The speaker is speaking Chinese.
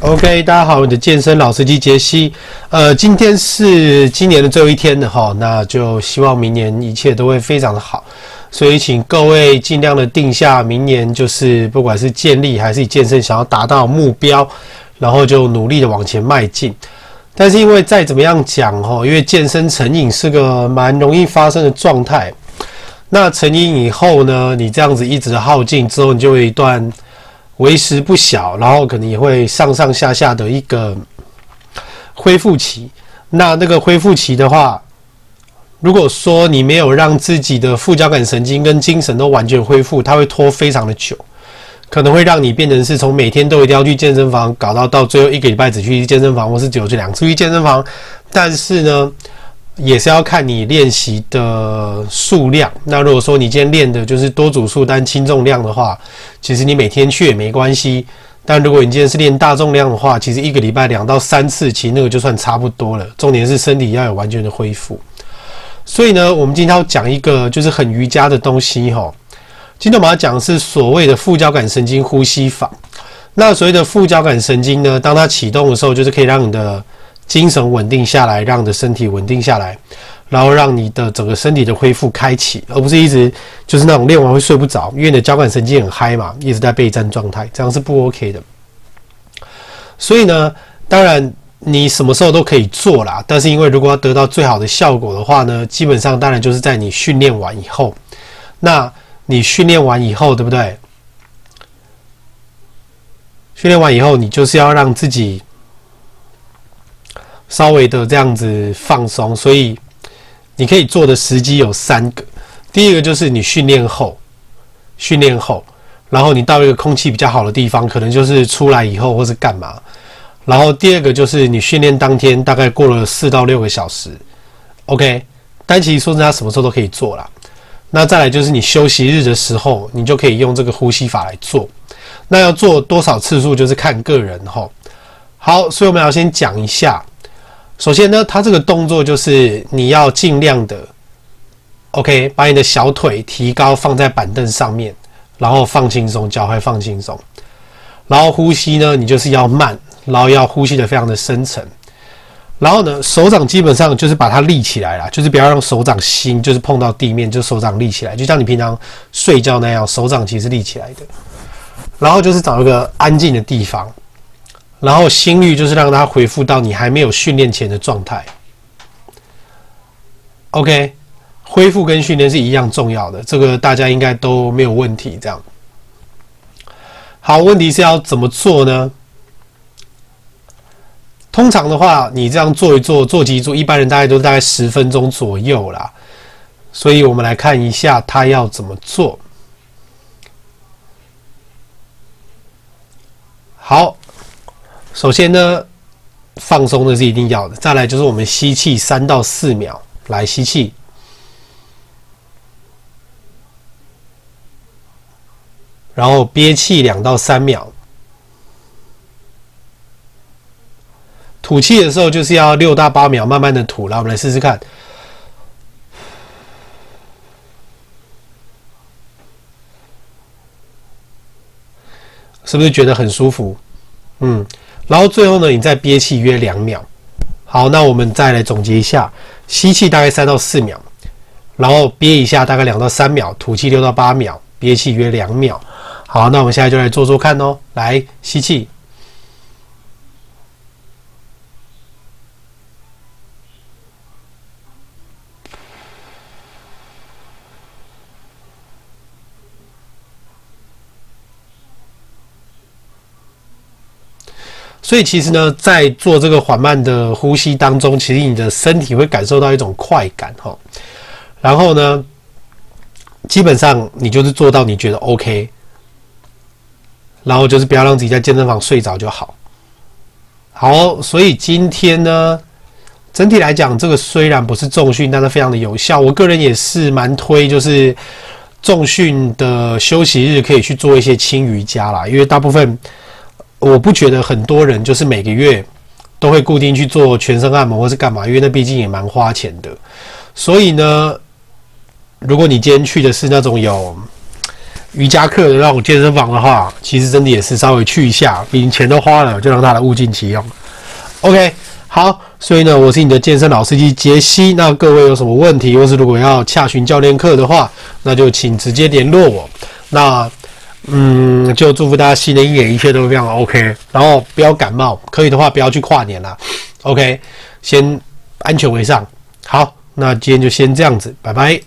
OK，大家好，我的健身老司机杰西。呃，今天是今年的最后一天了哈，那就希望明年一切都会非常的好。所以，请各位尽量的定下明年就是不管是健力还是健身想要达到目标，然后就努力的往前迈进。但是，因为再怎么样讲哈，因为健身成瘾是个蛮容易发生的状态。那成瘾以后呢，你这样子一直耗尽之后，你就有一段。为时不小，然后可能也会上上下下的一个恢复期。那那个恢复期的话，如果说你没有让自己的副交感神经跟精神都完全恢复，它会拖非常的久，可能会让你变成是从每天都一定要去健身房，搞到到最后一个礼拜只去健身房，或是只有去两次去健身房。但是呢，也是要看你练习的数量。那如果说你今天练的就是多组数但轻重量的话，其实你每天去也没关系。但如果你今天是练大重量的话，其实一个礼拜两到三次，其实那个就算差不多了。重点是身体要有完全的恢复。所以呢，我们今天要讲一个就是很瑜伽的东西哈。今天我们要讲的是所谓的副交感神经呼吸法。那所谓的副交感神经呢，当它启动的时候，就是可以让你的精神稳定下来，让你的身体稳定下来，然后让你的整个身体的恢复开启，而不是一直就是那种练完会睡不着，因为你的交感神经很嗨嘛，一直在备战状态，这样是不 OK 的。所以呢，当然你什么时候都可以做啦，但是因为如果要得到最好的效果的话呢，基本上当然就是在你训练完以后。那你训练完以后，对不对？训练完以后，你就是要让自己。稍微的这样子放松，所以你可以做的时机有三个。第一个就是你训练后，训练后，然后你到一个空气比较好的地方，可能就是出来以后或是干嘛。然后第二个就是你训练当天，大概过了四到六个小时，OK。但其实说真的，什么时候都可以做啦。那再来就是你休息日的时候，你就可以用这个呼吸法来做。那要做多少次数，就是看个人吼。好，所以我们要先讲一下。首先呢，它这个动作就是你要尽量的，OK，把你的小腿提高放在板凳上面，然后放轻松，脚踝放轻松，然后呼吸呢，你就是要慢，然后要呼吸的非常的深沉，然后呢，手掌基本上就是把它立起来啦，就是不要让手掌心就是碰到地面，就手掌立起来，就像你平常睡觉那样，手掌其实立起来的，然后就是找一个安静的地方。然后心率就是让它恢复到你还没有训练前的状态。OK，恢复跟训练是一样重要的，这个大家应该都没有问题。这样，好，问题是要怎么做呢？通常的话，你这样做一做，做几组，一般人大概都大概十分钟左右啦。所以我们来看一下他要怎么做。好。首先呢，放松的是一定要的。再来就是我们吸气三到四秒，来吸气，然后憋气两到三秒，吐气的时候就是要六到八秒，慢慢的吐。来，我们来试试看，是不是觉得很舒服？嗯。然后最后呢，你再憋气约两秒。好，那我们再来总结一下：吸气大概三到四秒，然后憋一下大概两到三秒，吐气六到八秒，憋气约两秒。好，那我们现在就来做做看哦。来，吸气。所以其实呢，在做这个缓慢的呼吸当中，其实你的身体会感受到一种快感哈。然后呢，基本上你就是做到你觉得 OK，然后就是不要让自己在健身房睡着就好。好，所以今天呢，整体来讲，这个虽然不是重训，但是非常的有效。我个人也是蛮推，就是重训的休息日可以去做一些轻瑜伽啦，因为大部分。我不觉得很多人就是每个月都会固定去做全身按摩或是干嘛，因为那毕竟也蛮花钱的。所以呢，如果你今天去的是那种有瑜伽课的那种健身房的话，其实真的也是稍微去一下，毕竟钱都花了，就让他来物尽其用。OK，好，所以呢，我是你的健身老司机杰西。那各位有什么问题，或是如果要洽询教练课的话，那就请直接联络我。那嗯，就祝福大家新的一年一切都非常 OK，然后不要感冒，可以的话不要去跨年啦。OK，先安全为上。好，那今天就先这样子，拜拜。